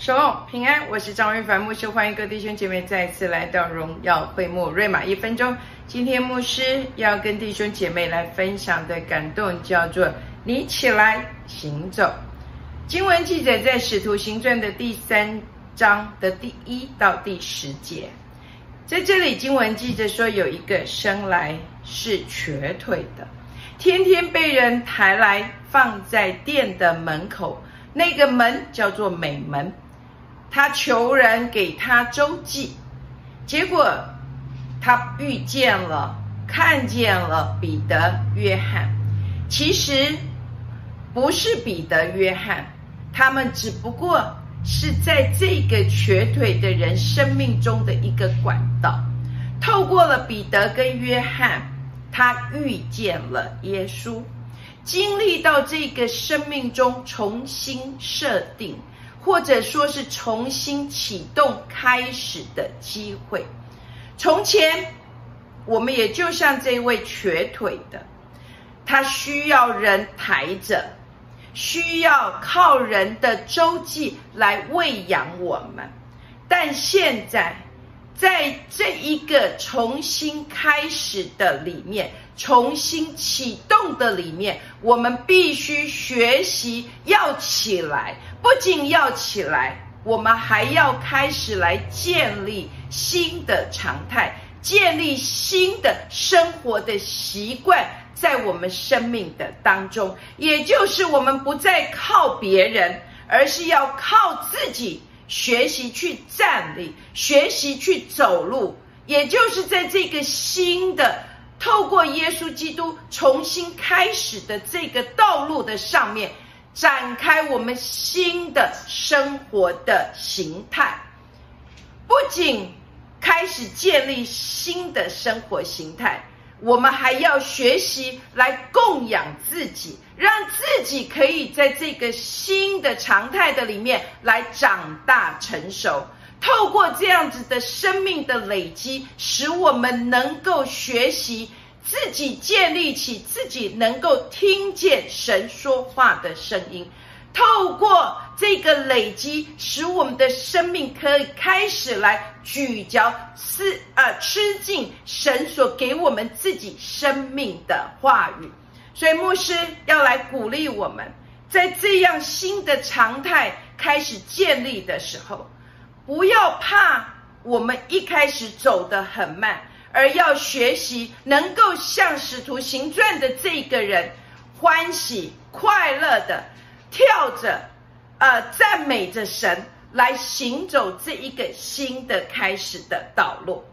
手平安，我是张瑞凡牧师，欢迎各弟兄姐妹再次来到荣耀会幕瑞玛一分钟。今天牧师要跟弟兄姐妹来分享的感动叫做“你起来行走”。经文记载在《使徒行传》的第三章的第一到第十节，在这里经文记着说，有一个生来是瘸腿的，天天被人抬来放在店的门口，那个门叫做美门。他求人给他周记，结果他遇见了、看见了彼得、约翰。其实不是彼得、约翰，他们只不过是在这个瘸腿的人生命中的一个管道。透过了彼得跟约翰，他遇见了耶稣，经历到这个生命中重新设定。或者说是重新启动开始的机会。从前，我们也就像这位瘸腿的，他需要人抬着，需要靠人的周记来喂养我们。但现在，在这一个重新开始的里面，重新启动的里面，我们必须学习要起来。不仅要起来，我们还要开始来建立新的常态，建立新的生活的习惯，在我们生命的当中，也就是我们不再靠别人，而是要靠自己学习去站立，学习去走路，也就是在这个新的透过耶稣基督重新开始的这个道路的上面。展开我们新的生活的形态，不仅开始建立新的生活形态，我们还要学习来供养自己，可以在这个新的常态的里面来长大成熟。透过这样子的生命的累积，使我们能够学习。自己建立起自己能够听见神说话的声音，透过这个累积，使我们的生命可以开始来咀嚼、吃啊吃进神所给我们自己生命的话语。所以牧师要来鼓励我们，在这样新的常态开始建立的时候，不要怕，我们一开始走得很慢。而要学习能够像使徒行传的这个人，欢喜快乐的跳着，呃，赞美着神，来行走这一个新的开始的道路。